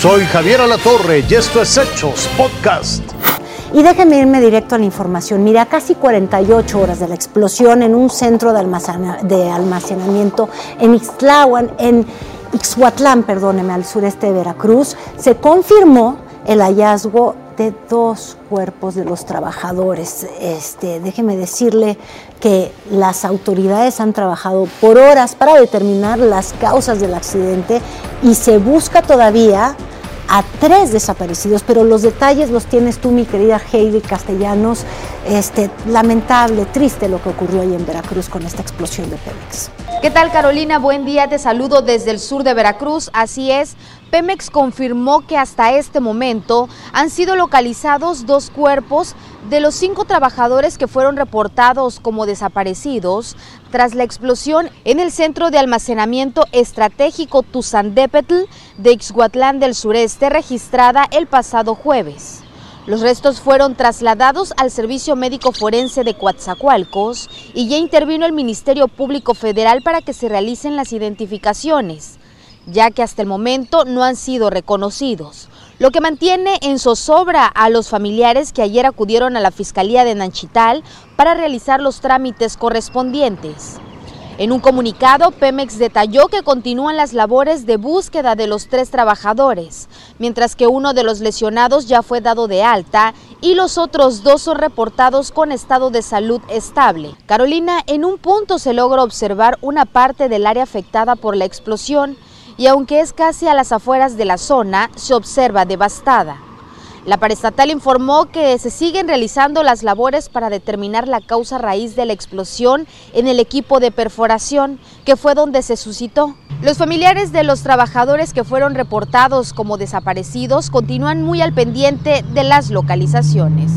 Soy Javier Alatorre y esto es Hechos Podcast. Y déjenme irme directo a la información. Mira, casi 48 horas de la explosión en un centro de, almacenamiento en Ixtlahuan, en Ixhuatlán, perdóneme, al sureste de Veracruz, se confirmó el hallazgo de dos cuerpos de los trabajadores. Este, déjeme decirle que las autoridades han trabajado por horas para determinar las causas del accidente y se busca todavía a tres desaparecidos, pero los detalles los tienes tú, mi querida Heidi Castellanos. Este, lamentable, triste lo que ocurrió ahí en Veracruz con esta explosión de Pemex. ¿Qué tal Carolina? Buen día, te saludo desde el sur de Veracruz. Así es, Pemex confirmó que hasta este momento han sido localizados dos cuerpos de los cinco trabajadores que fueron reportados como desaparecidos tras la explosión en el centro de almacenamiento estratégico Tuzandépetl de Ixhuatlán del sureste registrada el pasado jueves. Los restos fueron trasladados al Servicio Médico Forense de Coatzacoalcos y ya intervino el Ministerio Público Federal para que se realicen las identificaciones, ya que hasta el momento no han sido reconocidos lo que mantiene en zozobra a los familiares que ayer acudieron a la Fiscalía de Nanchital para realizar los trámites correspondientes. En un comunicado, Pemex detalló que continúan las labores de búsqueda de los tres trabajadores, mientras que uno de los lesionados ya fue dado de alta y los otros dos son reportados con estado de salud estable. Carolina, en un punto se logra observar una parte del área afectada por la explosión y aunque es casi a las afueras de la zona, se observa devastada. La parestatal informó que se siguen realizando las labores para determinar la causa raíz de la explosión en el equipo de perforación, que fue donde se suscitó. Los familiares de los trabajadores que fueron reportados como desaparecidos continúan muy al pendiente de las localizaciones.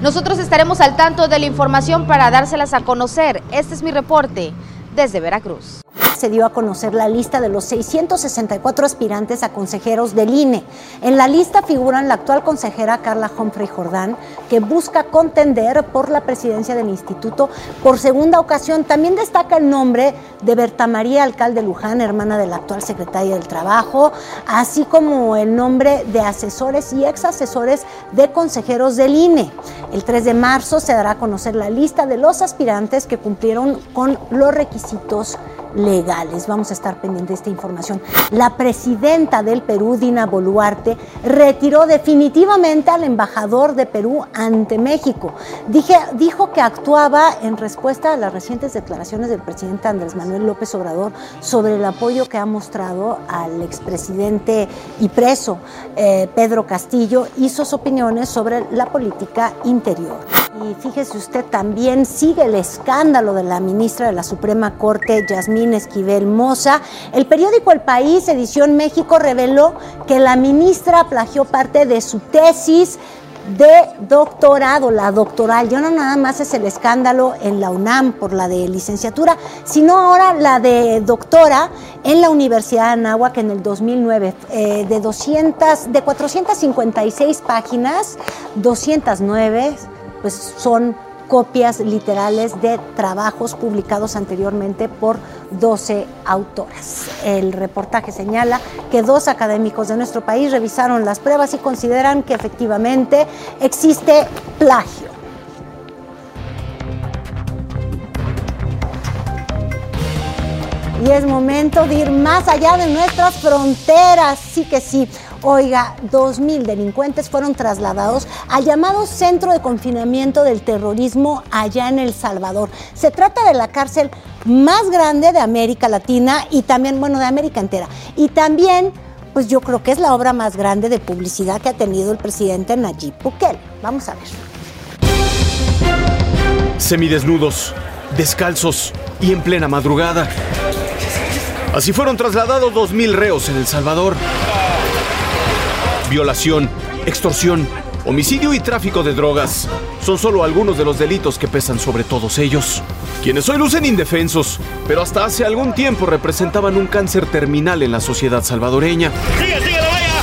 Nosotros estaremos al tanto de la información para dárselas a conocer. Este es mi reporte desde Veracruz se dio a conocer la lista de los 664 aspirantes a consejeros del INE. En la lista figuran la actual consejera Carla Humphrey Jordán, que busca contender por la presidencia del instituto por segunda ocasión. También destaca el nombre de Berta María Alcalde Luján, hermana de la actual secretaria del Trabajo, así como el nombre de asesores y ex asesores de consejeros del INE. El 3 de marzo se dará a conocer la lista de los aspirantes que cumplieron con los requisitos legales. Vamos a estar pendientes de esta información. La presidenta del Perú, Dina Boluarte, retiró definitivamente al embajador de Perú ante México. Dijo que actuaba en respuesta a las recientes declaraciones del presidente Andrés Manuel López Obrador sobre el apoyo que ha mostrado al expresidente y preso eh, Pedro Castillo y sus opiniones sobre la política Y fíjese usted, también sigue el escándalo de la ministra de la Suprema Corte, Yasmín Esquivel Moza. El periódico El País, edición México, reveló que la ministra plagió parte de su tesis de doctorado, la doctoral. Ya no nada más es el escándalo en la UNAM por la de licenciatura, sino ahora la de doctora en la Universidad de Anáhuac en el 2009. Eh, de, 200, de 456 páginas, 209 pues son copias literales de trabajos publicados anteriormente por 12 autoras. El reportaje señala que dos académicos de nuestro país revisaron las pruebas y consideran que efectivamente existe plagio. Y es momento de ir más allá de nuestras fronteras, sí que sí. Oiga, 2.000 delincuentes fueron trasladados al llamado Centro de Confinamiento del Terrorismo allá en El Salvador. Se trata de la cárcel más grande de América Latina y también, bueno, de América entera. Y también, pues yo creo que es la obra más grande de publicidad que ha tenido el presidente Nayib Bukele. Vamos a ver. Semidesnudos, descalzos y en plena madrugada. Así fueron trasladados 2.000 reos en El Salvador violación, extorsión, homicidio y tráfico de drogas. Son solo algunos de los delitos que pesan sobre todos ellos. Quienes hoy lucen indefensos, pero hasta hace algún tiempo representaban un cáncer terminal en la sociedad salvadoreña. ¡Sigue, sigue, vaya!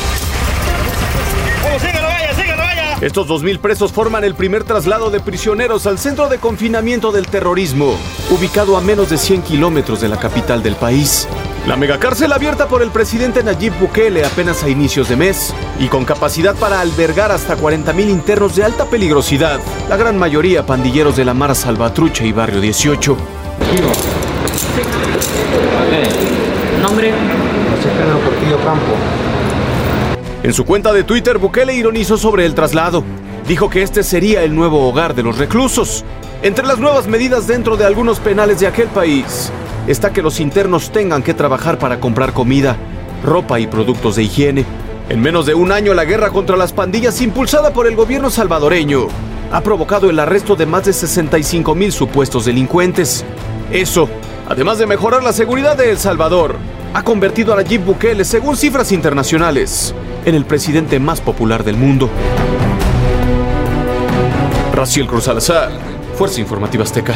vaya, Estos 2.000 presos forman el primer traslado de prisioneros al centro de confinamiento del terrorismo, ubicado a menos de 100 kilómetros de la capital del país. La megacárcel abierta por el presidente Nayib Bukele apenas a inicios de mes y con capacidad para albergar hasta 40.000 internos de alta peligrosidad, la gran mayoría pandilleros de la Mara Salvatrucha y Barrio 18. ¿Nombre? José Portillo Campo. En su cuenta de Twitter, Bukele ironizó sobre el traslado. Dijo que este sería el nuevo hogar de los reclusos. Entre las nuevas medidas dentro de algunos penales de aquel país está que los internos tengan que trabajar para comprar comida, ropa y productos de higiene. En menos de un año la guerra contra las pandillas impulsada por el gobierno salvadoreño ha provocado el arresto de más de 65 mil supuestos delincuentes. Eso, además de mejorar la seguridad de El Salvador, ha convertido a Nayib Bukele, según cifras internacionales, en el presidente más popular del mundo. Raciel Cruz Salazar, Fuerza Informativa Azteca.